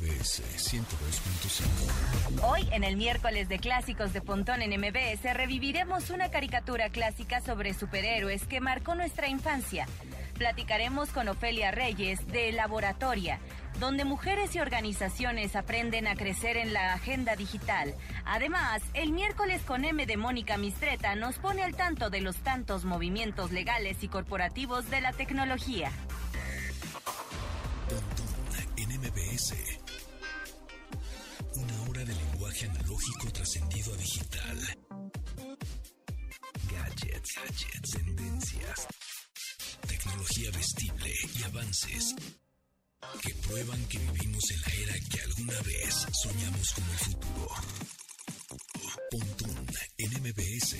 MBS 102.5. Hoy, en el miércoles de clásicos de Pontón en MBS, reviviremos una caricatura clásica sobre superhéroes que marcó nuestra infancia. Platicaremos con Ofelia Reyes de Laboratoria, donde mujeres y organizaciones aprenden a crecer en la agenda digital. Además, el miércoles con M de Mónica Mistreta nos pone al tanto de los tantos movimientos legales y corporativos de la tecnología. en MBS. Analógico trascendido a digital. Gadgets, gadgets, tendencias. Tecnología vestible y avances que prueban que vivimos en la era que alguna vez soñamos como el futuro. Pontón en MBS.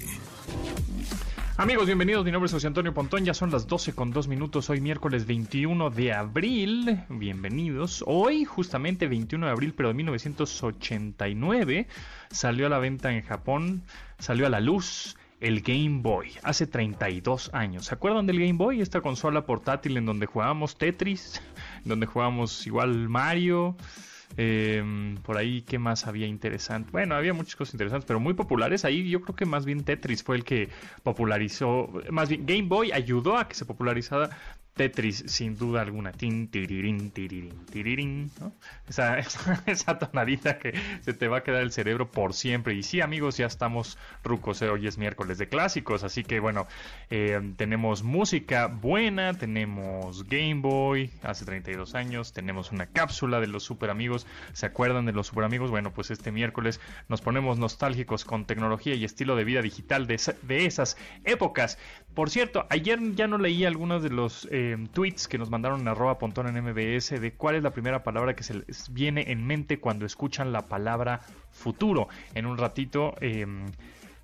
Amigos, bienvenidos. Mi nombre es José Antonio Pontón. Ya son las 12 con 2 minutos. Hoy miércoles 21 de abril. Bienvenidos. Hoy, justamente 21 de abril, pero de 1989, salió a la venta en Japón, salió a la luz el Game Boy, hace 32 años. ¿Se acuerdan del Game Boy? Esta consola portátil en donde jugábamos Tetris, donde jugábamos igual Mario. Eh, por ahí, ¿qué más había interesante? Bueno, había muchas cosas interesantes, pero muy populares. Ahí yo creo que más bien Tetris fue el que popularizó, más bien Game Boy ayudó a que se popularizara Tetris, sin duda alguna. Tin, tirirín, tirirín, tirirín, esa, tonadita que se te va a quedar el cerebro por siempre. Y sí, amigos, ya estamos rucos. Eh, hoy es miércoles de clásicos. Así que, bueno, eh, tenemos música buena, tenemos Game Boy hace 32 años, tenemos una cápsula de los super amigos. ¿Se acuerdan de los super amigos? Bueno, pues este miércoles nos ponemos nostálgicos con tecnología y estilo de vida digital de esas épocas. Por cierto, ayer ya no leí algunos de los eh, tweets que nos mandaron en arroba pontón en MBS de cuál es la primera palabra que se les viene en mente cuando escuchan la palabra futuro. En un ratito... Eh,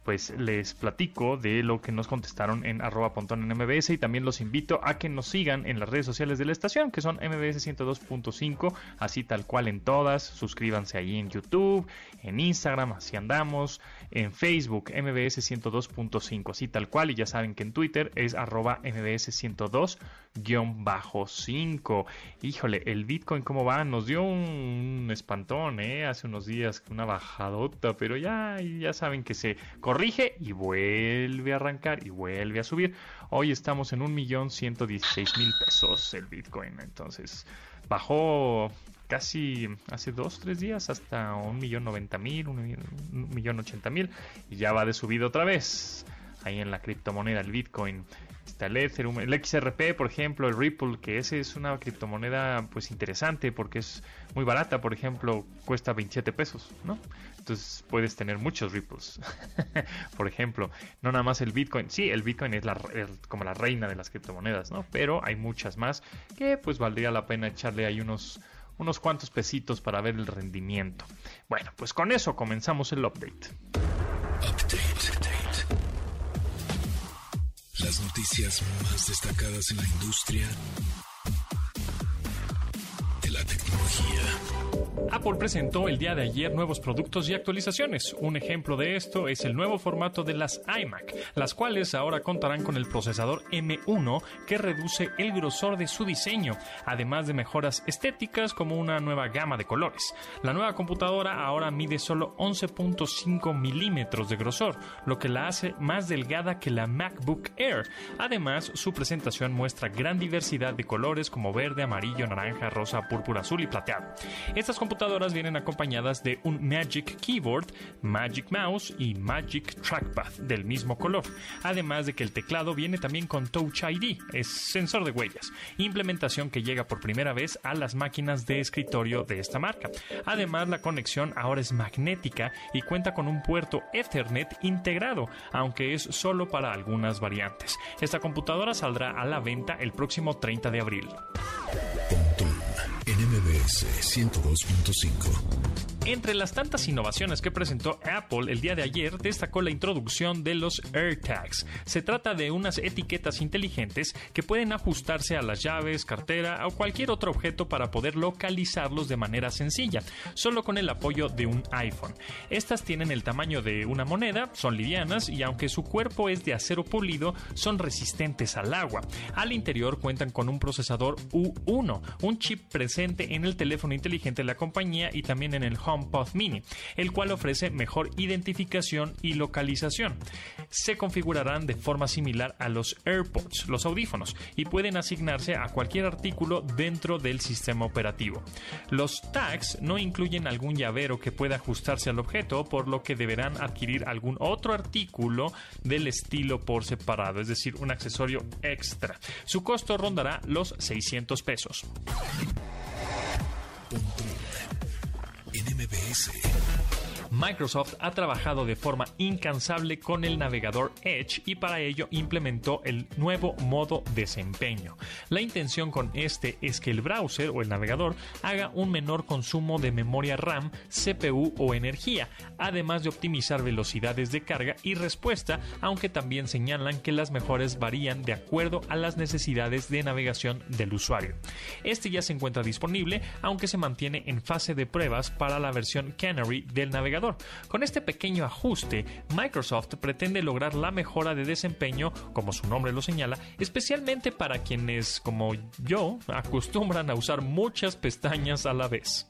pues les platico de lo que nos contestaron en arroba pontón en MBS y también los invito a que nos sigan en las redes sociales de la estación que son MBS 102.5 así tal cual en todas suscríbanse ahí en YouTube en Instagram así andamos en Facebook MBS 102.5 así tal cual y ya saben que en Twitter es arroba MBS 102 guion bajo 5 híjole el Bitcoin cómo va nos dio un espantón eh hace unos días una bajadota pero ya ya saben que se corrige y vuelve a arrancar y vuelve a subir. Hoy estamos en un millón ciento dieciséis mil pesos el Bitcoin. Entonces bajó casi hace dos, tres días hasta un millón noventa mil, un millón ochenta mil y ya va de subida otra vez. Ahí en la criptomoneda, el Bitcoin está el Ethereum, el XRP, por ejemplo, el Ripple, que ese es una criptomoneda pues interesante porque es muy barata, por ejemplo, cuesta 27 pesos, ¿no? Entonces puedes tener muchos Ripples. por ejemplo, no nada más el Bitcoin. Sí, el Bitcoin es, como la reina de las criptomonedas, ¿no? Pero hay muchas más que pues valdría la pena echarle ahí unos unos cuantos pesitos para ver el rendimiento. Bueno, pues con eso comenzamos el update. Update. Las noticias más destacadas en la industria Apple presentó el día de ayer nuevos productos y actualizaciones. Un ejemplo de esto es el nuevo formato de las iMac, las cuales ahora contarán con el procesador M1 que reduce el grosor de su diseño, además de mejoras estéticas como una nueva gama de colores. La nueva computadora ahora mide solo 11.5 milímetros de grosor, lo que la hace más delgada que la MacBook Air. Además, su presentación muestra gran diversidad de colores como verde, amarillo, naranja, rosa, púrpura, azul y plateado. Estas vienen acompañadas de un Magic Keyboard, Magic Mouse y Magic Trackpad del mismo color, además de que el teclado viene también con Touch ID, es sensor de huellas, implementación que llega por primera vez a las máquinas de escritorio de esta marca. Además, la conexión ahora es magnética y cuenta con un puerto Ethernet integrado, aunque es solo para algunas variantes. Esta computadora saldrá a la venta el próximo 30 de abril. MBS 102.5. Entre las tantas innovaciones que presentó Apple el día de ayer, destacó la introducción de los AirTags. Se trata de unas etiquetas inteligentes que pueden ajustarse a las llaves, cartera o cualquier otro objeto para poder localizarlos de manera sencilla, solo con el apoyo de un iPhone. Estas tienen el tamaño de una moneda, son livianas y aunque su cuerpo es de acero pulido, son resistentes al agua. Al interior cuentan con un procesador U1, un chip presente en el teléfono inteligente de la compañía y también en el HomePod Mini, el cual ofrece mejor identificación y localización. Se configurarán de forma similar a los AirPods, los audífonos, y pueden asignarse a cualquier artículo dentro del sistema operativo. Los tags no incluyen algún llavero que pueda ajustarse al objeto, por lo que deberán adquirir algún otro artículo del estilo por separado, es decir, un accesorio extra. Su costo rondará los 600 pesos. MBS. Microsoft ha trabajado de forma incansable con el navegador Edge y para ello implementó el nuevo modo desempeño. La intención con este es que el browser o el navegador haga un menor consumo de memoria RAM, CPU o energía, además de optimizar velocidades de carga y respuesta, aunque también señalan que las mejores varían de acuerdo a las necesidades de navegación del usuario. Este ya se encuentra disponible, aunque se mantiene en fase de pruebas para la versión Canary del navegador con este pequeño ajuste, Microsoft pretende lograr la mejora de desempeño, como su nombre lo señala, especialmente para quienes, como yo, acostumbran a usar muchas pestañas a la vez.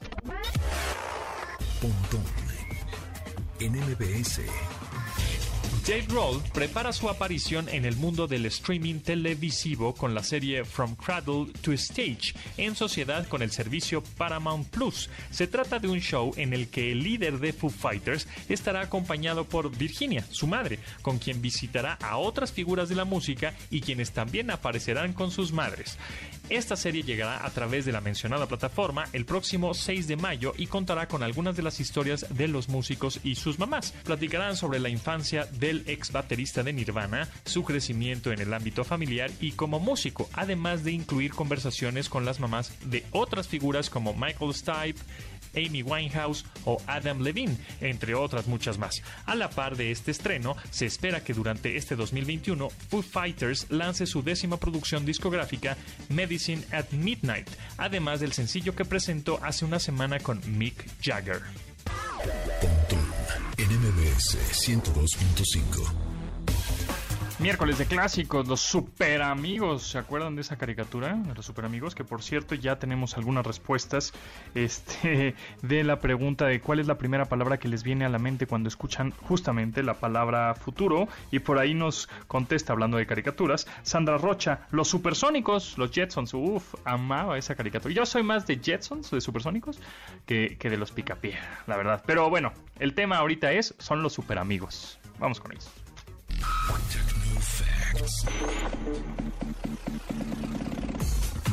Dave Roll prepara su aparición en el mundo del streaming televisivo con la serie From Cradle to Stage, en sociedad con el servicio Paramount Plus. Se trata de un show en el que el líder de Foo Fighters estará acompañado por Virginia, su madre, con quien visitará a otras figuras de la música y quienes también aparecerán con sus madres. Esta serie llegará a través de la mencionada plataforma el próximo 6 de mayo y contará con algunas de las historias de los músicos y sus mamás. Platicarán sobre la infancia del ex baterista de Nirvana, su crecimiento en el ámbito familiar y como músico, además de incluir conversaciones con las mamás de otras figuras como Michael Stipe, Amy Winehouse o Adam Levine, entre otras muchas más. A la par de este estreno, se espera que durante este 2021 Foo Fighters lance su décima producción discográfica Medicine at Midnight, además del sencillo que presentó hace una semana con Mick Jagger. en 102.5 Miércoles de clásicos, los super amigos. ¿Se acuerdan de esa caricatura? De los super amigos, que por cierto ya tenemos algunas respuestas este, de la pregunta de cuál es la primera palabra que les viene a la mente cuando escuchan justamente la palabra futuro. Y por ahí nos contesta, hablando de caricaturas, Sandra Rocha, los supersónicos, los Jetsons. Uf, amaba esa caricatura. Yo soy más de Jetsons, de supersónicos, que, que de los Picapiedra, la verdad. Pero bueno, el tema ahorita es, son los super amigos. Vamos con ellos.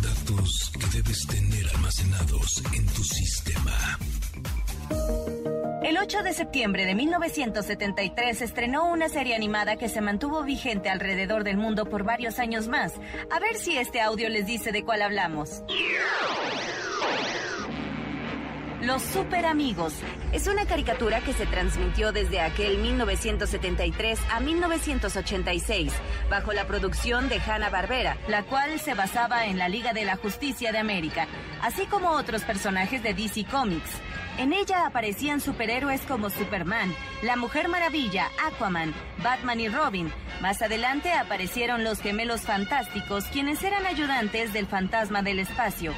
Datos que debes tener almacenados en tu sistema. El 8 de septiembre de 1973 estrenó una serie animada que se mantuvo vigente alrededor del mundo por varios años más. A ver si este audio les dice de cuál hablamos. Los Super Amigos es una caricatura que se transmitió desde aquel 1973 a 1986 bajo la producción de Hanna-Barbera, la cual se basaba en la Liga de la Justicia de América, así como otros personajes de DC Comics. En ella aparecían superhéroes como Superman, la Mujer Maravilla, Aquaman, Batman y Robin. Más adelante aparecieron los gemelos fantásticos, quienes eran ayudantes del fantasma del espacio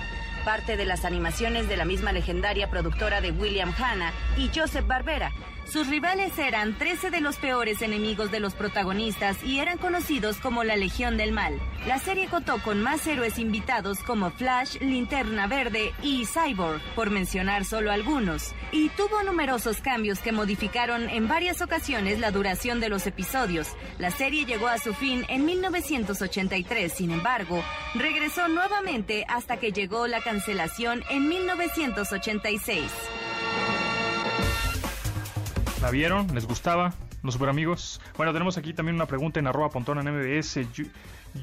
parte de las animaciones de la misma legendaria productora de William Hanna y Joseph Barbera, sus rivales eran 13 de los peores enemigos de los protagonistas y eran conocidos como la Legión del Mal. La serie contó con más héroes invitados como Flash, Linterna Verde y Cyborg, por mencionar solo algunos, y tuvo numerosos cambios que modificaron en varias ocasiones la duración de los episodios. La serie llegó a su fin en 1983, sin embargo, regresó nuevamente hasta que llegó la cancelación en 1986. ¿La vieron? ¿Les gustaba? Los super amigos. Bueno, tenemos aquí también una pregunta en arroba pontona en MBS.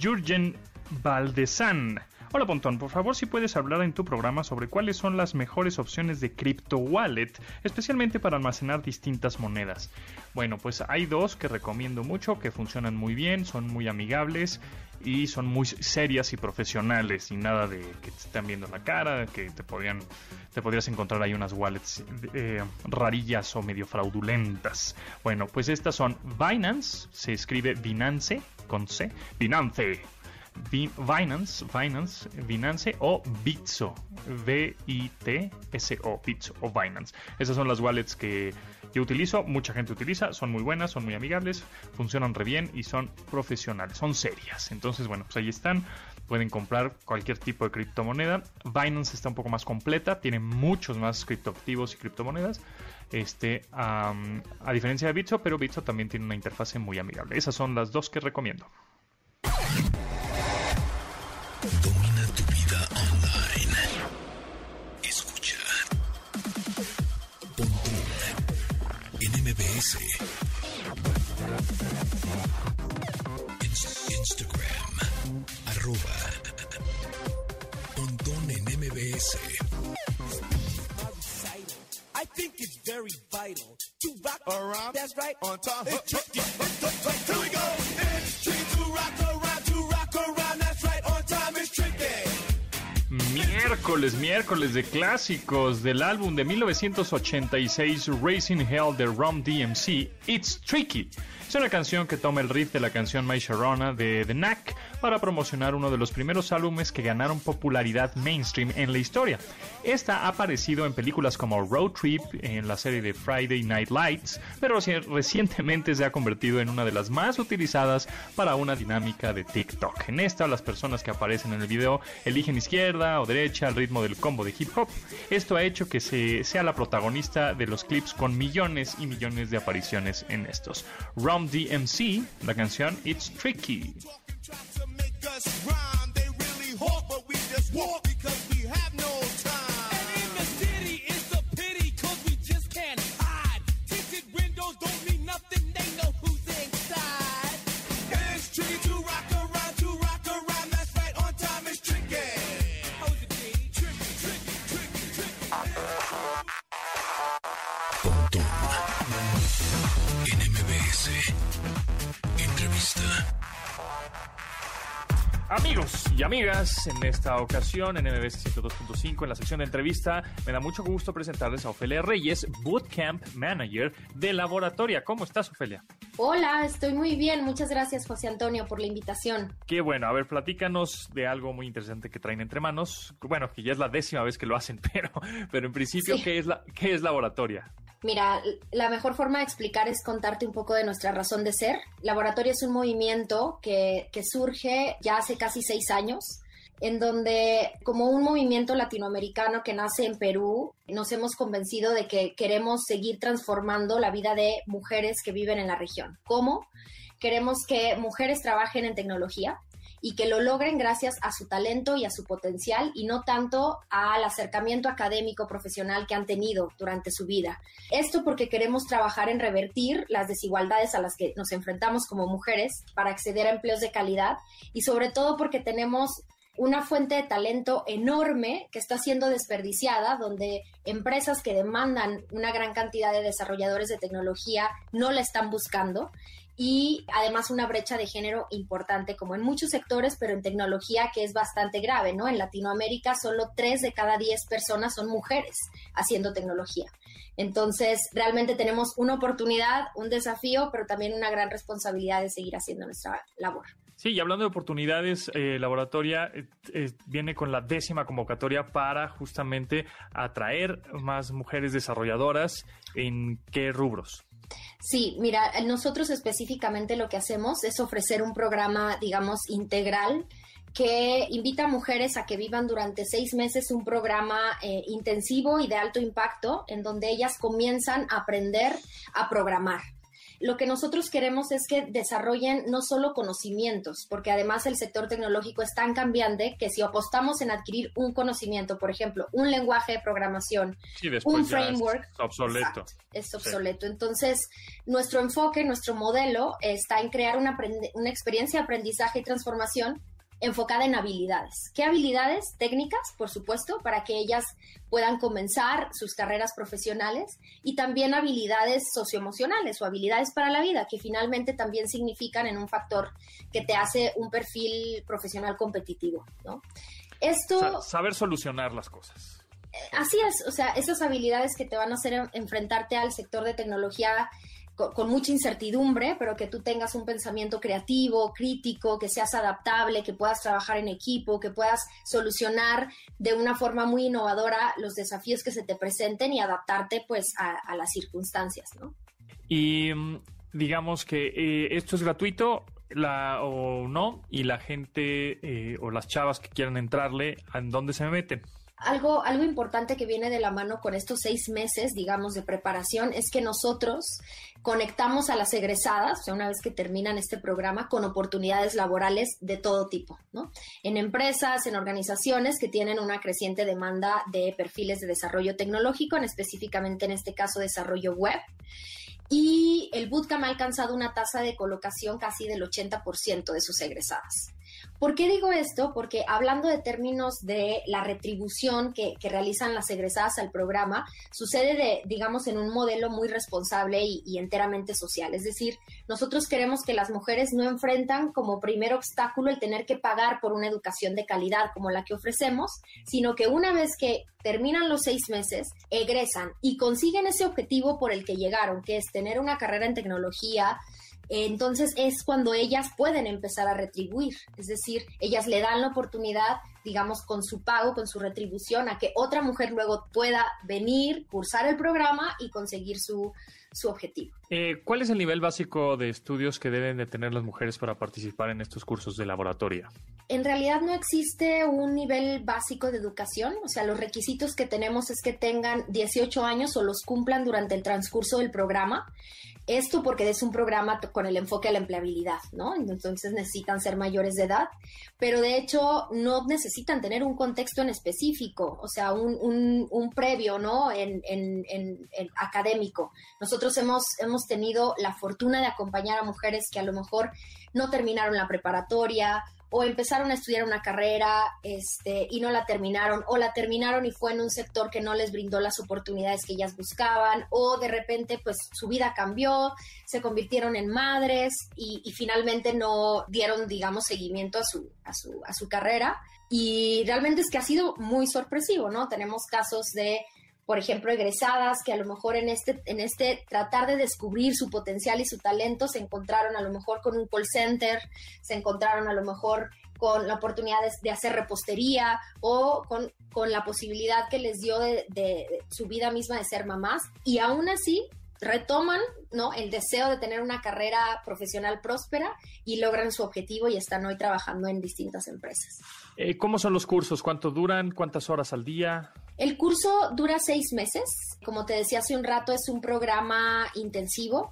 Jurgen Valdezán. Hola Pontón, por favor si puedes hablar en tu programa sobre cuáles son las mejores opciones de crypto wallet, especialmente para almacenar distintas monedas. Bueno, pues hay dos que recomiendo mucho, que funcionan muy bien, son muy amigables y son muy serias y profesionales y nada de que te estén viendo la cara, que te podrían te podrías encontrar ahí unas wallets eh, rarillas o medio fraudulentas. Bueno, pues estas son Binance, se escribe Binance con C, Binance. Binance, Binance, Binance o Bitso, V-I-T-S-O, Bitso o Binance. Esas son las wallets que yo utilizo, mucha gente utiliza, son muy buenas, son muy amigables, funcionan re bien y son profesionales, son serias. Entonces, bueno, pues ahí están. Pueden comprar cualquier tipo de criptomoneda. Binance está un poco más completa, tiene muchos más criptoactivos y criptomonedas. Este, a diferencia de Bitso, pero Bitso también tiene una interfase muy amigable. Esas son las dos que recomiendo. MBS. Instagram. Arroba. Pontón en MBS. I think it's very vital to rock around. That's right. On time. Miércoles, de clásicos del álbum de 1986 Racing Hell de Rum DMC, It's Tricky. Es una canción que toma el riff de la canción My Sharona de The Knack para promocionar uno de los primeros álbumes que ganaron popularidad mainstream en la historia. Esta ha aparecido en películas como Road Trip, en la serie de Friday Night Lights, pero recientemente se ha convertido en una de las más utilizadas para una dinámica de TikTok. En esta, las personas que aparecen en el video eligen izquierda o derecha al ritmo del combo de hip hop. Esto ha hecho que se, sea la protagonista de los clips con millones y millones de apariciones en estos. DMC, la canción It's Tricky. Amigos y amigas, en esta ocasión en MBS 102.5, en la sección de entrevista, me da mucho gusto presentarles a Ofelia Reyes, Bootcamp Manager de Laboratoria. ¿Cómo estás, Ofelia? Hola, estoy muy bien. Muchas gracias, José Antonio, por la invitación. Qué bueno. A ver, platícanos de algo muy interesante que traen entre manos. Bueno, que ya es la décima vez que lo hacen, pero, pero en principio, Sí. ¿qué, es la, ¿qué es Laboratoria? Mira, la mejor forma de explicar es contarte un poco de nuestra razón de ser. Laboratorio es un movimiento que, que surge ya hace casi seis años, en donde como un movimiento latinoamericano que nace en Perú, nos hemos convencido de que queremos seguir transformando la vida de mujeres que viven en la región. ¿Cómo? Queremos que mujeres trabajen en tecnología, y que lo logren gracias a su talento y a su potencial y no tanto al acercamiento académico profesional que han tenido durante su vida. Esto porque queremos trabajar en revertir las desigualdades a las que nos enfrentamos como mujeres para acceder a empleos de calidad y sobre todo porque tenemos una fuente de talento enorme que está siendo desperdiciada, donde empresas que demandan una gran cantidad de desarrolladores de tecnología no la están buscando y además una brecha de género importante como en muchos sectores, pero en tecnología que es bastante grave, ¿no? En Latinoamérica solo 3 de cada 10 personas son mujeres haciendo tecnología. Entonces, realmente tenemos una oportunidad, un desafío, pero también una gran responsabilidad de seguir haciendo nuestra labor. Sí, y hablando de oportunidades, eh, Laboratoria eh, eh, viene con la décima convocatoria para justamente atraer más mujeres desarrolladoras. ¿En qué rubros? Sí, mira, nosotros específicamente lo que hacemos es ofrecer un programa, digamos, integral que invita a mujeres a que vivan durante seis meses un programa eh, intensivo y de alto impacto en donde ellas comienzan a aprender a programar. Lo que nosotros queremos es que desarrollen no solo conocimientos, porque además el sector tecnológico es tan cambiante que si apostamos en adquirir un conocimiento, por ejemplo, un lenguaje de programación, Sí, un es framework obsoleto. Exacto, es obsoleto. Entonces, nuestro enfoque, nuestro modelo está en crear una, una experiencia de aprendizaje y transformación enfocada en habilidades. ¿Qué habilidades? Técnicas, por supuesto, para que ellas puedan comenzar sus carreras profesionales y también habilidades socioemocionales o habilidades para la vida, que finalmente también significan en un factor que te hace un perfil profesional competitivo, ¿no? Esto... saber solucionar las cosas. Eh, así es, o sea, esas habilidades que te van a hacer enfrentarte al sector de tecnología con, mucha incertidumbre, pero que tú tengas un pensamiento creativo, crítico, que seas adaptable, que puedas trabajar en equipo, que puedas solucionar de una forma muy innovadora los desafíos que se te presenten y adaptarte pues a, las circunstancias, ¿no? Y mm, digamos que eh, esto es gratuito la, o no, y la gente eh, o las chavas que quieran entrarle, ¿en dónde se meten? Algo, algo importante que viene de la mano con estos seis meses, digamos, de preparación, es que nosotros conectamos a las egresadas, o sea, una vez que terminan este programa, con oportunidades laborales de todo tipo, ¿no? En empresas, en organizaciones que tienen una creciente demanda de perfiles de desarrollo tecnológico, en específicamente en este caso desarrollo web. Y el bootcamp ha alcanzado una tasa de colocación casi del 80% de sus egresadas. ¿Por qué digo esto? Porque hablando de términos de la retribución que, realizan las egresadas al programa, sucede de, digamos, en un modelo muy responsable y, enteramente social. Es decir, nosotros queremos que las mujeres no enfrentan como primer obstáculo el tener que pagar por una educación de calidad como la que ofrecemos, sino que una vez que terminan los seis meses, egresan y consiguen ese objetivo por el que llegaron, que es tener una carrera en tecnología, entonces es cuando ellas pueden empezar a retribuir, es decir, ellas le dan la oportunidad, digamos, con su pago, con su retribución, a que otra mujer luego pueda venir, cursar el programa y conseguir su, su objetivo. Eh, ¿Cuál es el nivel básico de estudios que deben de tener las mujeres para participar en estos cursos de laboratorio? En realidad no existe un nivel básico de educación, o sea, los requisitos que tenemos es que tengan 18 años o los cumplan durante el transcurso del programa. Esto porque es un programa con el enfoque a la empleabilidad, ¿no? Entonces necesitan ser mayores de edad, pero de hecho no necesitan tener un contexto en específico, o sea, un, un, previo, ¿no? En, en, en, académico. Nosotros hemos, hemos tenido la fortuna de acompañar a mujeres que a lo mejor no terminaron la preparatoria o empezaron a estudiar una carrera este, y no la terminaron, o la terminaron y fue en un sector que no les brindó las oportunidades que ellas buscaban, o de repente pues su vida cambió, se convirtieron en madres y, finalmente no dieron, digamos, seguimiento a su, a su, a su carrera. Y realmente es que ha sido muy sorpresivo, ¿no? Tenemos casos de por ejemplo, egresadas que a lo mejor en este, en este tratar de descubrir su potencial y su talento se encontraron a lo mejor con un call center, se encontraron a lo mejor con la oportunidad de, hacer repostería o con, con, la posibilidad que les dio de, de, su vida misma de ser mamás y aún así retoman ¿no? el deseo de tener una carrera profesional próspera y logran su objetivo y están hoy trabajando en distintas empresas. Eh, ¿Cómo son los cursos? ¿Cuánto duran? ¿Cuántas horas al día? El curso dura seis meses. Como te decía hace un rato, es un programa intensivo.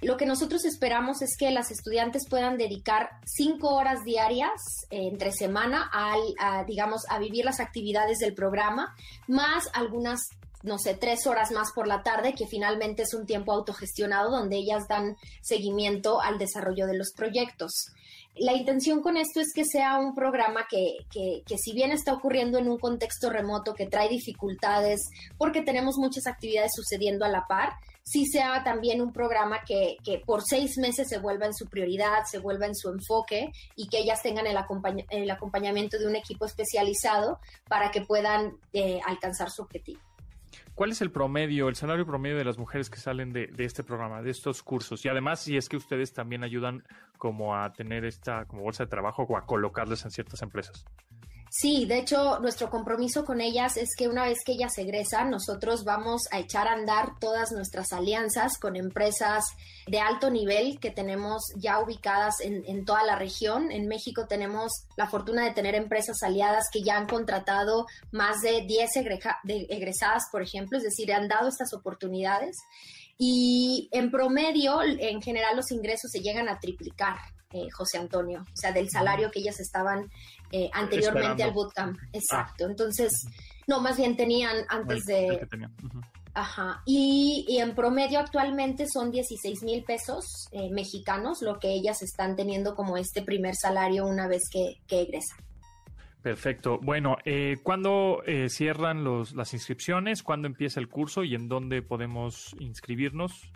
Lo que nosotros esperamos es que las estudiantes puedan dedicar cinco horas diarias eh, entre semana al, a, digamos, a vivir las actividades del programa, más algunas no sé, tres horas más por la tarde, que finalmente es un tiempo autogestionado donde ellas dan seguimiento al desarrollo de los proyectos. La intención con esto es que sea un programa que, que, que, si bien está ocurriendo en un contexto remoto que trae dificultades porque tenemos muchas actividades sucediendo a la par, sí sea también un programa que, que por seis meses se vuelva en su prioridad, se vuelva en su enfoque y que ellas tengan el, el acompañamiento de un equipo especializado para que puedan eh, alcanzar su objetivo. ¿Cuál es el promedio, el salario promedio de las mujeres que salen de, este programa, de estos cursos? Y además, si es que ustedes también ayudan como a tener esta como bolsa de trabajo o a colocarles en ciertas empresas. Sí, de hecho, nuestro compromiso con ellas es que una vez que ellas egresan, nosotros vamos a echar a andar todas nuestras alianzas con empresas de alto nivel que tenemos ya ubicadas en, toda la región. En México tenemos la fortuna de tener empresas aliadas que ya han contratado más de 10 egresadas, por ejemplo, es decir, han dado estas oportunidades. Y en promedio, en general, los ingresos se llegan a triplicar. Eh, José Antonio, o sea, del salario que ellas estaban eh, anteriormente al bootcamp. Exacto. Entonces, no, más bien tenían antes de... Ajá. Y, en promedio actualmente son 16 mil pesos eh, mexicanos lo que ellas están teniendo como este primer salario una vez que, que egresan. Perfecto. Bueno, eh, ¿cuándo eh, cierran los, las inscripciones? ¿Cuándo empieza el curso y en dónde podemos inscribirnos?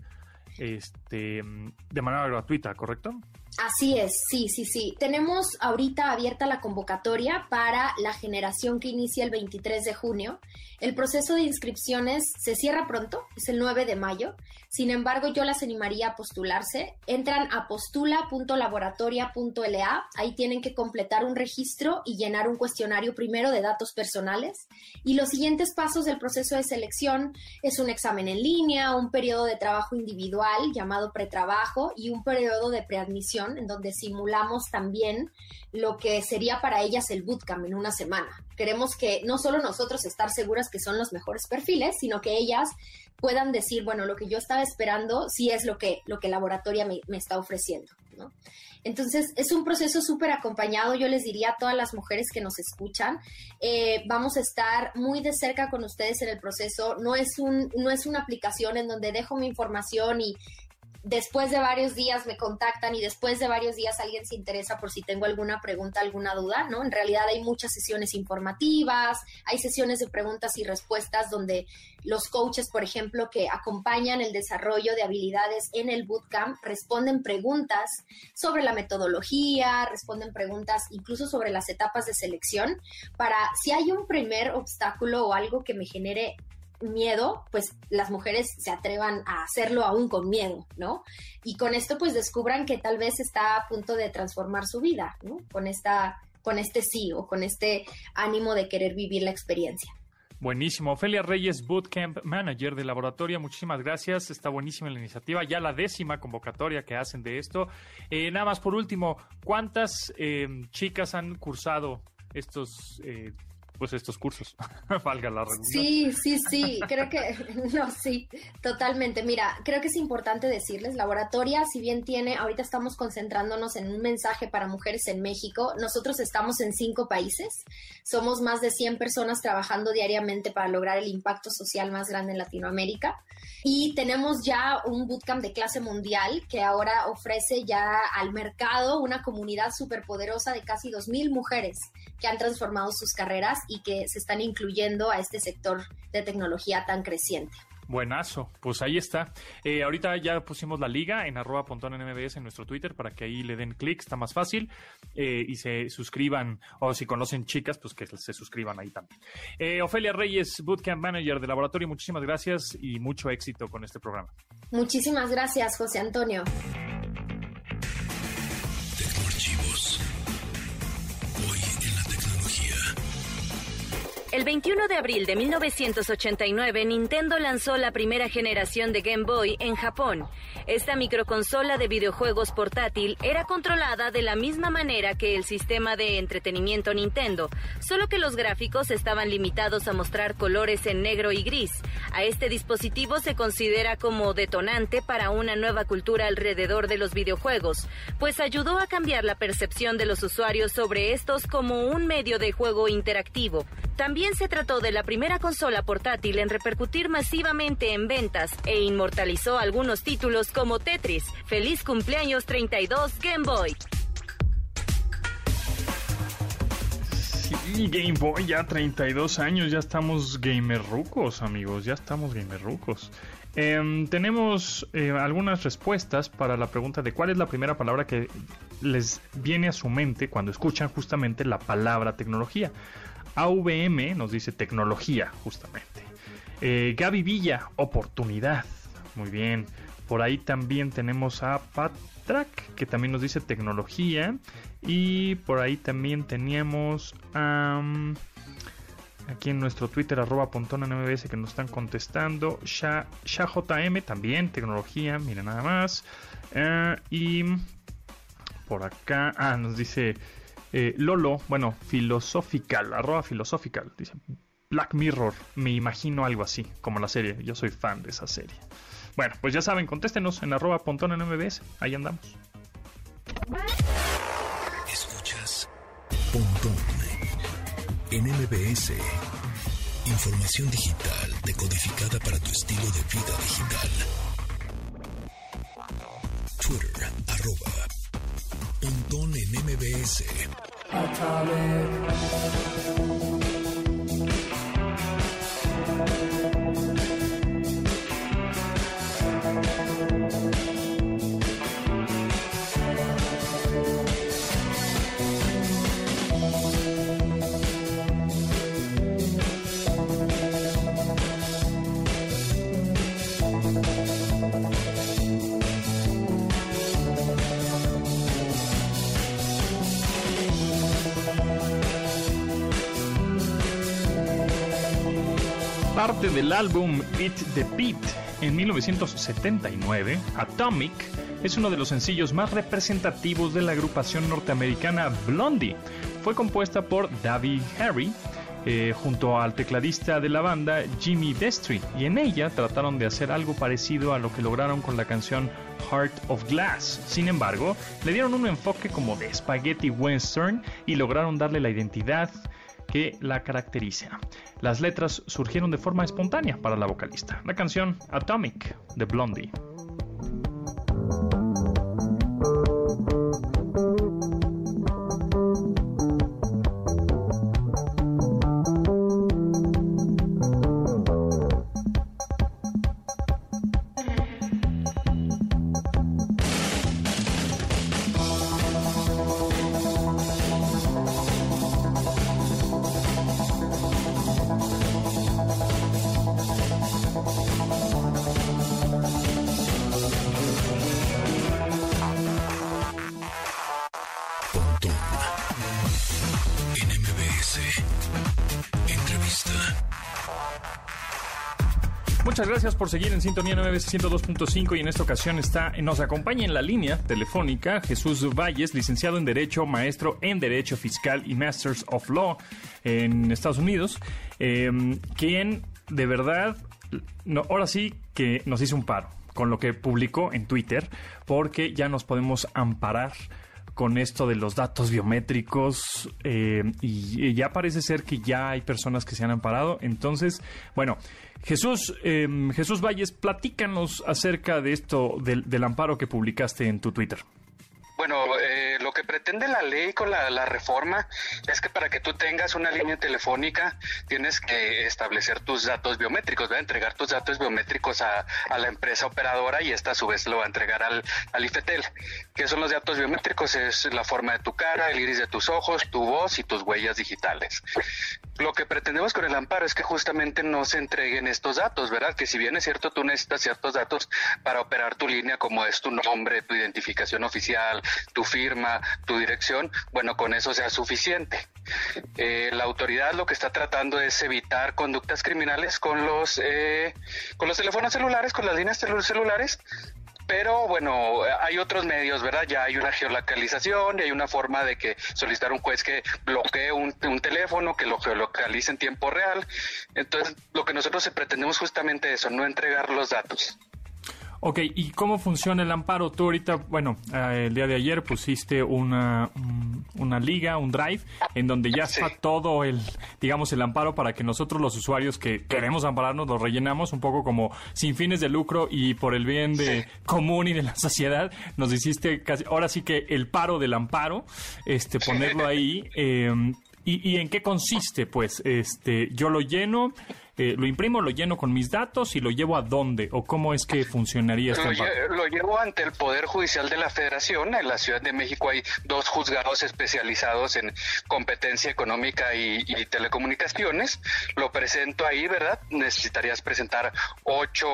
Este, de manera gratuita, ¿correcto? Así es, sí, sí, sí. Tenemos ahorita abierta la convocatoria para la generación que inicia el 23 de junio. El proceso de inscripciones se cierra pronto, es el 9 de mayo. Sin embargo, yo las animaría a postularse. Entran a postula.laboratoria.la. Ahí tienen que completar un registro y llenar un cuestionario primero de datos personales. Y los siguientes pasos del proceso de selección es un examen en línea, un periodo de trabajo individual llamado pretrabajo y un periodo de preadmisión en donde simulamos también lo que sería para ellas el bootcamp en una semana. Queremos que no solo nosotros estar seguras que son los mejores perfiles, sino que ellas puedan decir, bueno, lo que yo estaba esperando sí es lo que, lo que Laboratoria me, está ofreciendo, Entonces, es un proceso súper acompañado, yo les diría a todas las mujeres que nos escuchan, eh, vamos a estar muy de cerca con ustedes en el proceso, no es, un, no es una aplicación en donde dejo mi información y, después de varios días me contactan y después de varios días alguien se interesa por si tengo alguna pregunta, alguna duda, ¿no? En realidad hay muchas sesiones informativas, hay sesiones de preguntas y respuestas donde los coaches, por ejemplo, que acompañan el desarrollo de habilidades en el bootcamp, responden preguntas sobre la metodología, responden preguntas incluso sobre las etapas de selección, para si hay un primer obstáculo o algo que me genere miedo, pues las mujeres se atrevan a hacerlo aún con miedo, ¿no? Y con esto pues descubran que tal vez está a punto de transformar su vida, ¿no? Con esta con este sí o con este ánimo de querer vivir la experiencia. Buenísimo. Ofelia Reyes, Bootcamp Manager de Laboratoria, muchísimas gracias. Está buenísima la iniciativa. Ya la décima convocatoria que hacen de esto. Eh, nada más por último, ¿cuántas eh, chicas han cursado estos eh, pues estos cursos, valga la redundancia. Sí, sí, sí, creo que, no, sí, totalmente. Mira, creo que es importante decirles, Laboratoria, si bien tiene, ahorita estamos concentrándonos en un mensaje para mujeres en México, nosotros estamos en cinco países, somos más de 100 personas trabajando diariamente para lograr el impacto social más grande en Latinoamérica y tenemos ya un bootcamp de clase mundial que ahora ofrece ya al mercado una comunidad súper poderosa de casi 2.000 mujeres que han transformado sus carreras y que se están incluyendo a este sector de tecnología tan creciente. Buenazo, pues ahí está. Eh, ahorita ya pusimos la liga en arroba mbs en nuestro Twitter para que ahí le den clic, está más fácil, eh, y se suscriban, o si conocen chicas, pues que se suscriban ahí también. Eh, Ofelia Reyes, Bootcamp Manager de Laboratorio, muchísimas gracias y mucho éxito con este programa. Muchísimas gracias, José Antonio. El 21 de abril de 1989, Nintendo lanzó la primera generación de Game Boy en Japón. Esta microconsola de videojuegos portátil era controlada de la misma manera que el sistema de entretenimiento Nintendo, solo que los gráficos estaban limitados a mostrar colores en negro y gris. A este dispositivo se considera como detonante para una nueva cultura alrededor de los videojuegos, pues ayudó a cambiar la percepción de los usuarios sobre estos como un medio de juego interactivo. También se trató de la primera consola portátil en repercutir masivamente en ventas e inmortalizó algunos títulos como Tetris. Feliz cumpleaños 32 Game Boy. Sí, Game Boy, ya 32 años, ya estamos gamer rucos, amigos, ya estamos gamer rucos. Em, tenemos eh, algunas respuestas para la pregunta de cuál es la primera palabra que les viene a su mente cuando escuchan justamente la palabra tecnología. AVM nos dice tecnología, justamente. Eh, Gaby Villa, oportunidad. Muy bien. Por ahí también tenemos a Patrak, que también nos dice tecnología. Y por ahí también teníamos aquí en nuestro Twitter, arroba pontona MBS, que nos están contestando. ShaJM también, tecnología, mira nada más. Eh, y por acá, ah, nos dice eh, Lolo, bueno, filosófical, arroba filosófical, dice Black Mirror, me imagino algo así, como la serie, yo soy fan de esa serie. Bueno, pues ya saben, contéstenos en arroba pontón en MBS, ahí andamos. Escuchas Pontón en MBS. Información digital decodificada para tu estilo de vida digital. Twitter, arroba Pontón MBS. Parte del álbum Beat the Beat en 1979, Atomic es uno de los sencillos más representativos de la agrupación norteamericana Blondie. Fue compuesta por David Harry eh, junto al tecladista de la banda Jimmy Destry y en ella trataron de hacer algo parecido a lo que lograron con la canción Heart of Glass. Sin embargo, le dieron un enfoque como de spaghetti western y lograron darle la identidad que la caracteriza. Las letras surgieron de forma espontánea para la vocalista. La canción Atomic de Blondie. Gracias por seguir en Sintonía 9 y en esta ocasión está, nos acompaña en la línea telefónica Jesús Valles, licenciado en Derecho, maestro en Derecho Fiscal y Masters of Law en Estados Unidos, em, quien de verdad, ahora sí que nos hizo un paro con lo que publicó en Twitter, porque ya nos podemos amparar con esto de los datos biométricos eh, y, ya parece ser que ya hay personas que se han amparado. Entonces, bueno, Jesús, em, Jesús Valles, platícanos acerca de esto, del, del amparo que publicaste en tu Twitter. Bueno, eh, lo que pretende la ley con la, reforma es que para que tú tengas una línea telefónica tienes que establecer tus datos biométricos, a entregar tus datos biométricos a, la empresa operadora y esta a su vez lo va a entregar al, al IFETEL. ¿Qué son los datos biométricos? Es la forma de tu cara, el iris de tus ojos, tu voz y tus huellas digitales. Lo que pretendemos con el amparo es que justamente no se entreguen estos datos, ¿verdad? Que si bien es cierto, tú necesitas ciertos datos para operar tu línea, como es tu nombre, tu identificación oficial, tu firma, tu dirección, bueno, con eso sea suficiente. Eh, la autoridad lo que está tratando es evitar conductas criminales con los, eh, con los teléfonos celulares, con las líneas celulares, pero bueno, hay otros medios, ¿verdad? Ya hay una geolocalización y hay una forma de que solicitar un juez que bloquee un, un, teléfono, que lo geolocalice en tiempo real. Entonces, lo que nosotros pretendemos justamente eso, no entregar los datos. Ok, ¿y cómo funciona el amparo? Tú ahorita, bueno, eh, el día de ayer pusiste una, una liga, un drive, en donde ya está todo el, digamos, el amparo para que nosotros los usuarios que queremos ampararnos lo rellenamos un poco como sin fines de lucro y por el bien de común y de la sociedad. Nos hiciste casi, ahora sí que el paro del amparo, este, ponerlo ahí. Eh, ¿Y, ¿Y en qué consiste? Pues este, yo lo lleno, eh, lo imprimo, lo lleno con mis datos y lo llevo a dónde o cómo es que funcionaría esto. Lo, lo, llevo ante el Poder Judicial de la Federación. En la Ciudad de México hay dos juzgados especializados en competencia económica y, y telecomunicaciones. Lo presento ahí, ¿verdad? Necesitarías presentar ocho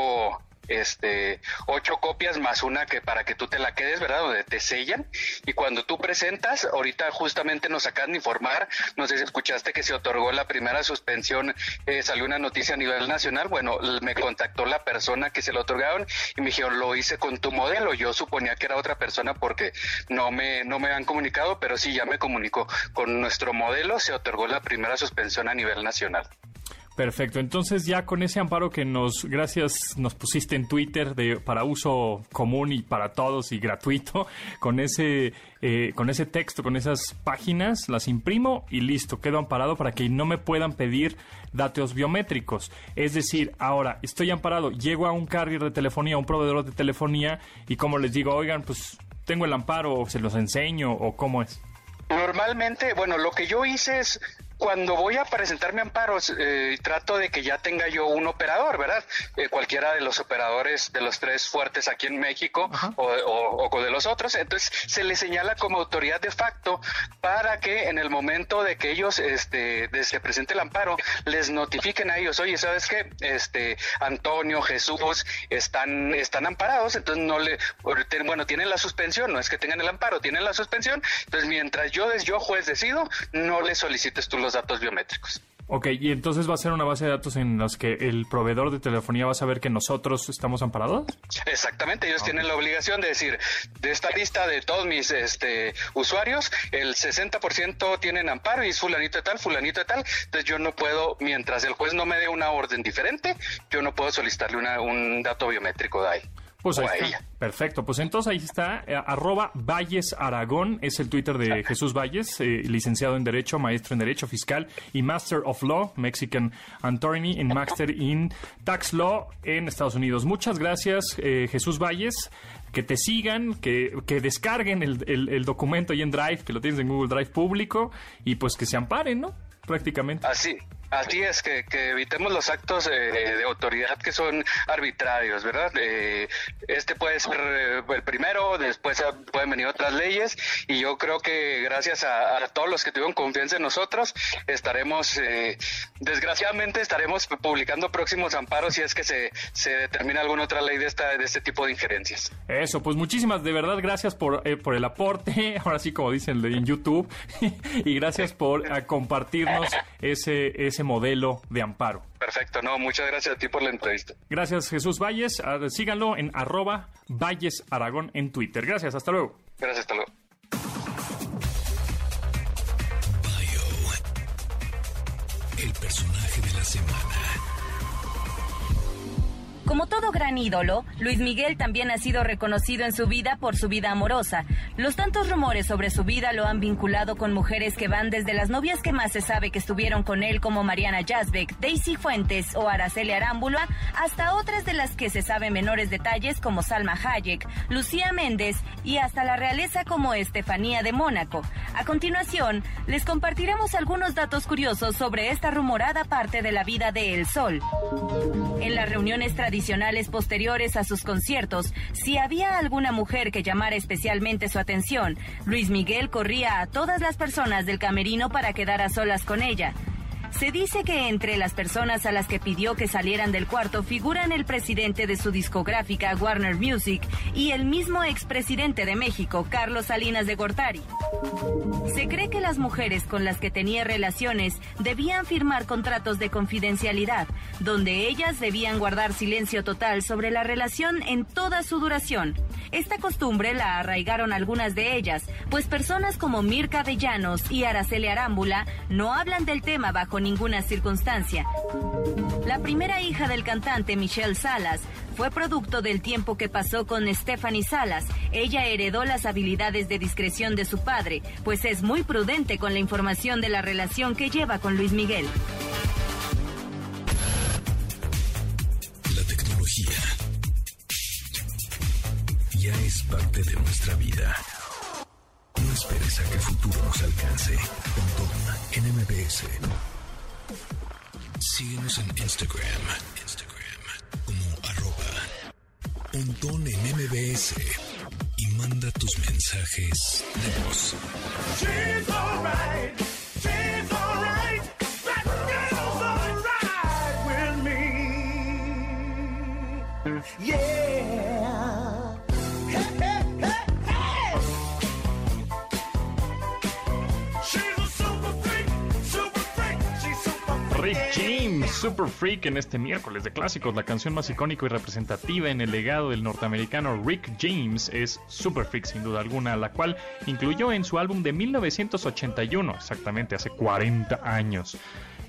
este, ocho copias más una que para que tú te la quedes, ¿verdad? Donde te sellan. Y cuando tú presentas, ahorita justamente nos acaban de informar, no sé si escuchaste que se otorgó la primera suspensión, eh, salió una noticia a nivel nacional. Bueno, me contactó la persona que se lo otorgaron y me dijeron, lo hice con tu modelo. Yo suponía que era otra persona porque no me, no me han comunicado, pero sí ya me comunicó. Con nuestro modelo se otorgó la primera suspensión a nivel nacional. Perfecto, entonces ya con ese amparo que nos, gracias, nos pusiste en Twitter de, para uso común y para todos y gratuito, con ese, eh, con ese texto, con esas páginas, las imprimo y listo, quedo amparado para que no me puedan pedir datos biométricos. Es decir, ahora estoy amparado, llego a un carrier de telefonía, a un proveedor de telefonía y como les digo, oigan, pues tengo el amparo o se los enseño o cómo es. Normalmente, bueno, lo que yo hice es cuando voy a presentar mi amparo, eh, trato de que ya tenga yo un operador, ¿verdad? Eh, cualquiera de los operadores de los tres fuertes aquí en México o, o, de los otros. Entonces se le señala como autoridad de facto para que en el momento de que ellos este, se presente el amparo, les notifiquen a ellos, oye, ¿sabes qué? Este, Antonio, Jesús están, están amparados, entonces no le, bueno, tienen la suspensión, no es que tengan el amparo, tienen la suspensión, entonces mientras yo, yo juez decido, no le solicites tú los datos biométricos. Ok, y entonces va a ser una base de datos en los que el proveedor de telefonía va a saber que nosotros estamos amparados. Exactamente, ellos tienen la obligación de decir, de esta lista de todos mis este, usuarios, el 60% tienen amparo y es fulanito de tal, fulanito de tal, entonces yo no puedo, mientras el juez no me dé una orden diferente, yo no puedo solicitarle una, un dato biométrico de ahí. Pues ahí está. Perfecto. Pues entonces ahí está. Eh, arroba Valles Aragón es el Twitter de Jesús Valles, eh, licenciado en Derecho, maestro en Derecho Fiscal y Master of Law, Mexican Attorney en Master in Tax Law en Estados Unidos. Muchas gracias, eh, Jesús Valles. Que te sigan, que, que descarguen el, el documento ahí en Drive, que lo tienes en Google Drive público y pues que se amparen, ¿no? Prácticamente. Así, Así es, que, evitemos los actos eh, de autoridad que son arbitrarios, ¿verdad? Eh, este puede ser eh, el primero, después pueden venir otras leyes y yo creo que gracias a, todos los que tuvieron confianza en nosotros, estaremos, desgraciadamente estaremos publicando próximos amparos si es que se, se determina alguna otra ley de, esta, de este tipo de injerencias. Eso, pues muchísimas, de verdad, gracias por, por el aporte, ahora sí como dicen en YouTube, y gracias por compartirnos ese, ese modelo de amparo. Perfecto, no, muchas gracias a ti por la entrevista. Gracias Jesús Valles, ah, síganlo en arroba Valles Aragón en Twitter. Gracias, hasta luego. Gracias, hasta luego. el personaje de la semana. Como todo gran ídolo, Luis Miguel también ha sido reconocido en su vida por su vida amorosa. Los tantos rumores sobre su vida lo han vinculado con mujeres que van desde las novias que más se sabe que estuvieron con él como Mariana Yazbek, Daisy Fuentes o Araceli Arámbula, hasta otras de las que se sabe menores detalles como Salma Hayek, Lucía Méndez y hasta la realeza como Estefanía de Mónaco. A continuación, les compartiremos algunos datos curiosos sobre esta rumorada parte de la vida de El Sol. En las reuniones tradicionales posteriores a sus conciertos, si había alguna mujer que llamara especialmente su atención, Luis Miguel corría a todas las personas del camerino para quedar a solas con ella. Se dice que entre las personas a las que pidió que salieran del cuarto figuran el presidente de su discográfica Warner Music y el mismo expresidente de México, Carlos Salinas de Gortari. Se cree que las mujeres con las que tenía relaciones debían firmar contratos de confidencialidad, donde ellas debían guardar silencio total sobre la relación en toda su duración. Esta costumbre la arraigaron algunas de ellas, pues personas como Mirka de Llanos y Araceli Arámbula no hablan del tema bajo ninguna circunstancia. La primera hija del cantante, Michelle Salas, fue producto del tiempo que pasó con Stephanie Salas. Ella heredó las habilidades de discreción de su padre, pues es muy prudente con la información de la relación que lleva con Luis Miguel. es parte de nuestra vida. No esperes a que el futuro nos alcance. Síguenos en Instagram. Instagram como arroba Pontón en MBS. Y manda tus mensajes de voz. Super Freak en este miércoles de clásicos. La canción más icónica y representativa en el legado del norteamericano Rick James es Super Freak, sin duda alguna, la cual incluyó en su álbum de 1981, exactamente hace 40 años.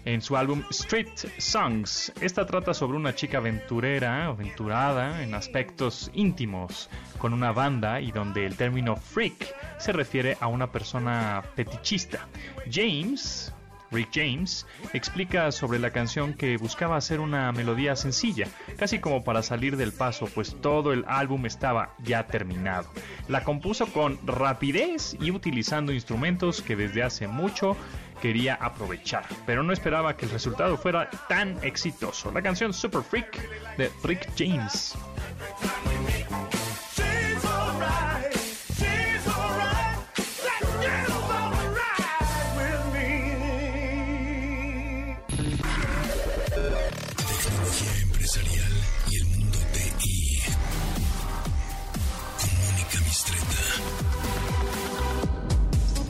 en su álbum Street Songs. Esta trata sobre una chica aventurera, aventurada en aspectos íntimos, con una banda y donde el término freak se refiere a una persona fetichista. James, Rick James, explica sobre la canción que buscaba hacer una melodía sencilla, casi como para salir del paso, pues todo el álbum estaba ya terminado. La compuso con rapidez y utilizando instrumentos que desde hace mucho quería aprovechar, pero no esperaba que el resultado fuera tan exitoso. La canción Super Freak de Rick James.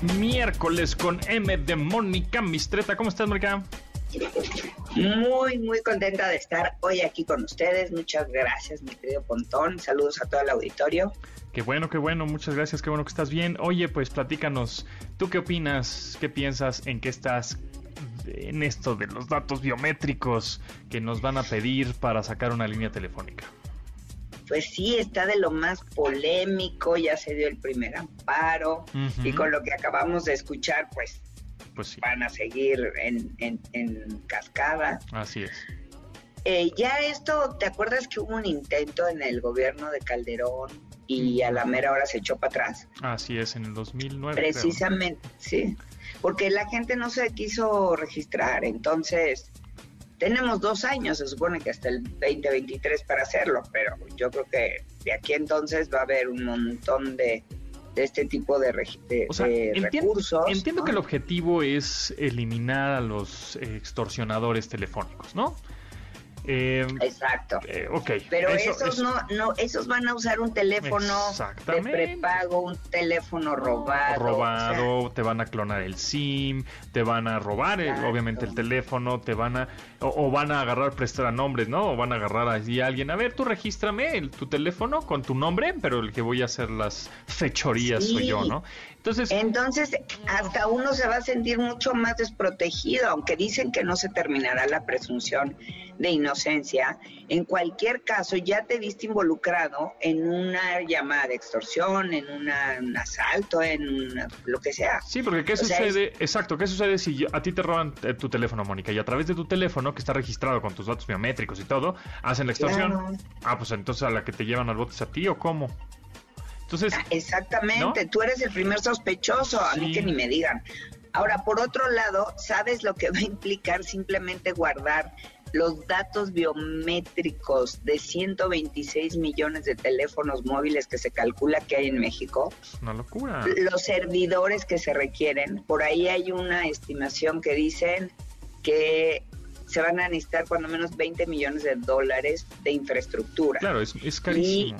Miércoles con M de Mónica Mistreta. ¿Cómo estás, Mónica? Muy, muy contenta de estar hoy aquí con ustedes. Muchas gracias, mi querido Pontón. Saludos a todo el auditorio. Qué bueno, qué bueno. Muchas gracias. Qué bueno que estás bien. Oye, pues platícanos. ¿Tú qué opinas? ¿Qué piensas? ¿En qué estás? En esto de los datos biométricos que nos van a pedir para sacar una línea telefónica pues sí, está de lo más polémico, ya se dio el primer amparo y con lo que acabamos de escuchar, pues, pues van a seguir en, cascada. Así es. Eh, ya esto, ¿te acuerdas que hubo un intento en el gobierno de Calderón y a la mera hora se echó para atrás? Así es, en el 2009. Precisamente, sí, porque la gente no se quiso registrar, entonces tenemos dos años, se supone que hasta el 2023 para hacerlo, pero yo creo que de aquí entonces va a haber un montón de, este tipo de, recursos. Entiendo que el objetivo es eliminar a los extorsionadores telefónicos, ¿no? Eh, Exacto. Eh, ok. Pero esos no, no, esos van a usar un teléfono de prepago, un teléfono robado. Robado, te van a clonar el SIM, te van a robar eh, obviamente el teléfono, te van a o, van a agarrar prestar a nombres, ¿no? O van a agarrar a alguien, a ver, tú regístrame tu teléfono con tu nombre, pero el que voy a hacer las fechorías soy yo, ¿no? Entonces, Entonces, hasta uno se va a sentir mucho más desprotegido, aunque dicen que no se terminará la presunción de inocencia. En cualquier caso, ya te viste involucrado en una llamada de extorsión, en un asalto, en lo que sea. Sí, porque ¿qué sucede? Exacto, ¿qué sucede si a ti te roban eh, tu teléfono, Mónica, y a través de tu teléfono, que está registrado con tus datos biométricos y todo, hacen la extorsión? Ah, pues entonces a la que te llevan al bote es a ti o cómo? Entonces, ah, Exactamente, tú eres el primer sospechoso, a mí que ni me digan. Ahora, por otro lado, ¿sabes lo que va a implicar simplemente guardar los datos biométricos de 126 millones de teléfonos móviles que se calcula que hay en México? Una locura. Los servidores que se requieren, por ahí hay una estimación que dicen que se van a necesitar cuando menos 20 millones de dólares de infraestructura. Claro, es, es carísimo.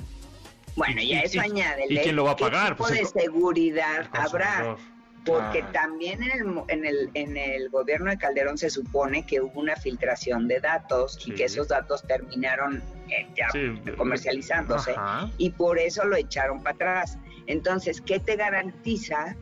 Bueno, ya eso añade. ¿Y quién lo va a pagar? ¿Qué tipo pues de seguridad habrá? Porque también en el, en, el, en el gobierno de Calderón se supone que hubo una filtración de datos y que esos datos terminaron eh, ya comercializándose y por eso lo echaron para atrás. Entonces, ¿qué te garantiza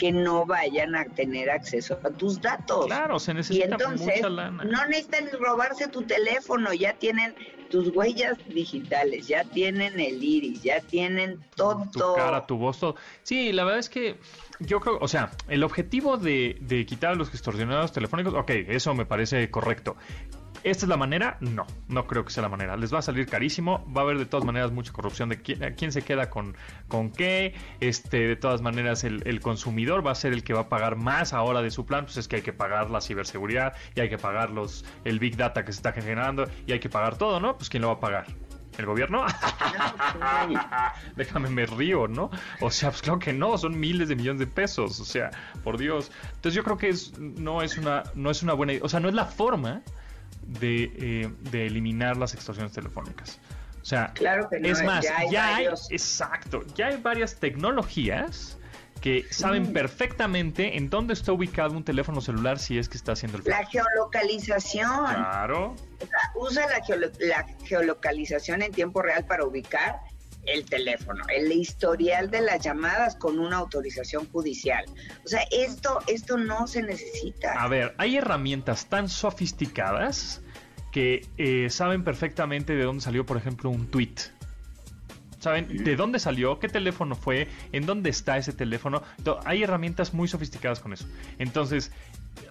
que no vayan a tener acceso a tus datos. Claro, se necesita y entonces, No necesitan robarse tu teléfono, ya tienen tus huellas digitales, ya tienen el iris, ya tienen todo. Tu cara, tu voz, todo. Sí, la verdad es que yo creo, o sea, el objetivo de, de quitar a los extorsionados telefónicos, ok, eso me parece correcto. ¿Esta es la manera? No, no creo que sea la manera. Les va a salir carísimo, va a haber de todas maneras mucha corrupción de quién, se queda con, con qué. Este, de todas maneras, el, el, consumidor va a ser el que va a pagar más ahora de su plan, pues es que hay que pagar la ciberseguridad y hay que pagar los, el big data que se está generando y hay que pagar todo, ¿no? Pues ¿quién lo va a pagar? ¿El gobierno? Déjame me río, ¿no? O sea, pues claro que no, son miles de millones de pesos, o sea, por Dios. Entonces yo creo que es, no es una, no es una buena idea, o sea, no es la forma eh, de, eliminar las extorsiones telefónicas. O sea, claro es más, ya hay, exacto, ya hay varias tecnologías que saben perfectamente en dónde está ubicado un teléfono celular si es que está haciendo el La geolocalización. Claro. usa la, la, geolocalización en tiempo real para ubicar el teléfono, el historial de las llamadas con una autorización judicial. O sea, esto, esto no se necesita. A ver, hay herramientas tan sofisticadas que eh, saben perfectamente de dónde salió, por ejemplo, un tweet. Saben de dónde salió, qué teléfono fue, en dónde está ese teléfono. hay herramientas muy sofisticadas con eso. Entonces,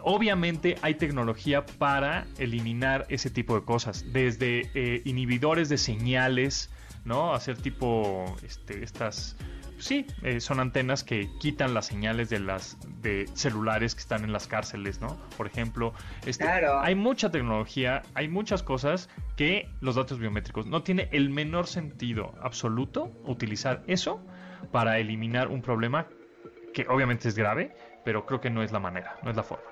obviamente hay tecnología para eliminar ese tipo de cosas. Desde eh, inhibidores de señales, ¿no? Hacer tipo este, estas sí, eh, son antenas que quitan las señales de las de celulares que están en las cárceles, ¿no? Por ejemplo, este, hay mucha tecnología, hay muchas cosas que los datos biométricos no tiene el menor sentido absoluto utilizar eso para eliminar un problema que obviamente es grave, pero creo que no es la manera, no es la forma.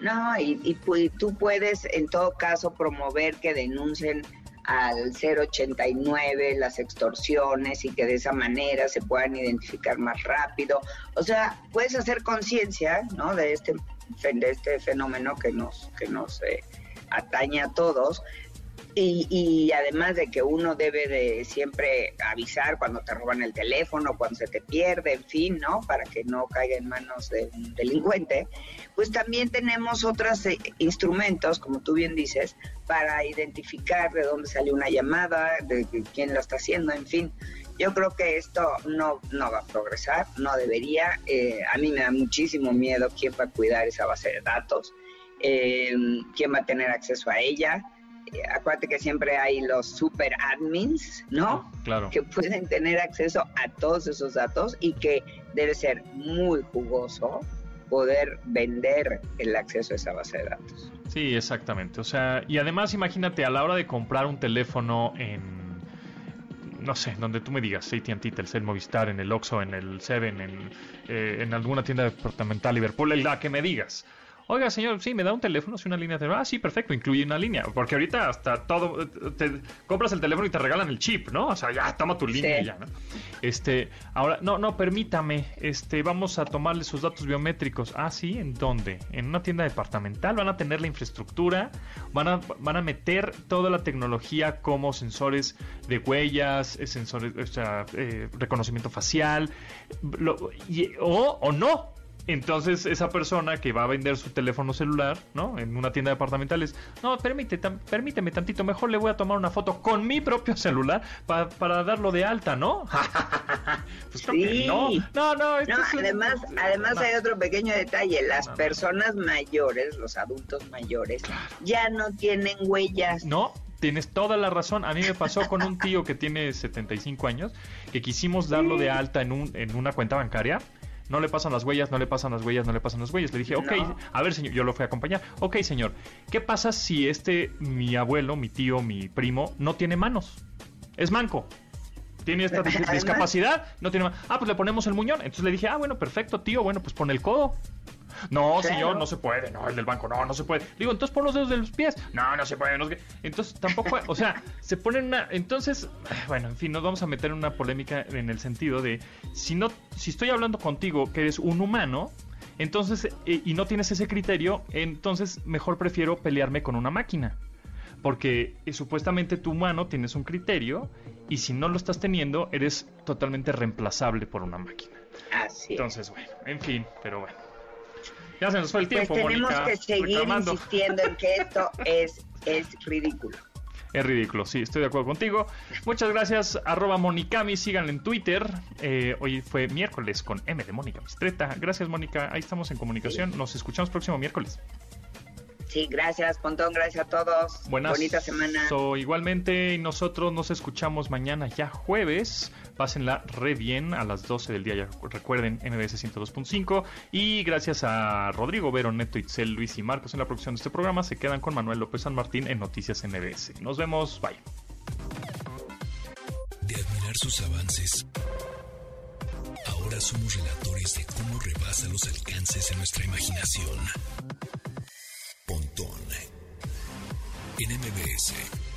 No, y, y tú puedes en todo caso promover que denuncien al 089 las extorsiones y que de esa manera se puedan identificar más rápido. O sea, puedes hacer conciencia ¿no? de, este, de este fenómeno que nos, que nos eh, atañe a todos, y, además de que uno debe de siempre avisar cuando te roban el teléfono, cuando se te pierde, en fin, ¿no? Para que no caiga en manos de un delincuente, pues también tenemos otros eh, instrumentos, como tú bien dices, para identificar de dónde salió una llamada, de, quién la está haciendo, en fin. Yo creo que esto no, no va a progresar, no debería. Eh, a mí me da muchísimo miedo quién va a cuidar esa base de datos, eh, quién va a tener acceso a ella acuérdate que siempre hay los super admins, ¿no? Claro. Que pueden tener acceso a todos esos datos y que debe ser muy jugoso poder vender el acceso a esa base de datos. Sí, exactamente. O sea, y además imagínate a la hora de comprar un teléfono en no sé, donde tú me digas, AT&T, Telcel, Movistar, en el Oxxo, en el Seven, en, eh, en alguna tienda departamental, Liverpool, la que me digas. Oiga, señor, sí, me da un teléfono, sí, una línea de... Ah, sí, perfecto, incluye una línea. Porque ahorita hasta todo... Te compras el teléfono y te regalan el chip, ¿no? O sea, ya, toma tu línea y ya, ¿no? Este, ahora, no, no, permítame, este, vamos a tomarle sus datos biométricos. Ah, sí, ¿en dónde? En una tienda departamental, van a tener la infraestructura, van a, van a meter toda la tecnología como sensores de huellas, eh, sensores, o sea, eh, reconocimiento facial, o, o no, entonces esa persona que va a vender su teléfono celular, ¿no? En una tienda departamentales, no, permíteme, permíteme tantito, mejor le voy a tomar una foto con mi propio celular para darlo de alta, ¿no? pues sí. no, no, no. además, además hay otro pequeño detalle, las personas mayores, los adultos mayores, ya no tienen huellas. No, tienes toda la razón. A mí me pasó con un tío que tiene 75 años, que quisimos darlo de alta en, un, en una cuenta bancaria no le pasan las huellas, no le pasan las huellas, no le pasan las huellas. Le dije, ok, a ver, señor, yo lo fui a acompañar. Ok, señor, ¿qué pasa si este, mi abuelo, mi tío, mi primo, no tiene manos? Es manco. Tiene esta discapacidad, no tiene manos. Ah, pues le ponemos el muñón. Entonces le dije, ah, bueno, perfecto, tío, bueno, pues pon el codo. No, señor, no se puede. No, el del banco, no, no se puede. Digo, entonces pon los dedos de los pies. No, no se puede. No Entonces tampoco, o sea, se ponen una. Entonces, bueno, en fin, nos vamos a meter en una polémica en el sentido de si no, si estoy hablando contigo que eres un humano, entonces, eh, y no tienes ese criterio, entonces mejor prefiero pelearme con una máquina. Porque eh, supuestamente tu humano tienes un criterio y si no lo estás teniendo, eres totalmente reemplazable por una máquina. Así. Entonces, bueno, en fin, pero bueno. Ya se nos fue el pues tiempo, tenemos que seguir insistiendo en que esto es, es ridículo. Es ridículo, sí, estoy de acuerdo contigo. Muchas gracias, arroba Monicami, síganle en Twitter. Eh, hoy fue miércoles con M de Mónica Mistreta. Gracias, Mónica, ahí estamos en comunicación. Nos escuchamos próximo miércoles. Sí, gracias, Pontón, gracias a todos. Buenas. Bonita semana. igualmente, nosotros nos escuchamos mañana ya jueves. Pásenla re bien a las 12 del día, ya recuerden, MBS 102.5. Y gracias a Rodrigo Vero, Neto, Itzel, Luis y Marcos en la producción de este programa. Se quedan con Manuel López San Martín en Noticias MBS. Nos vemos, bye. De admirar sus avances, ahora somos relatores de cómo rebasa los alcances en nuestra imaginación. Pontón. En MBS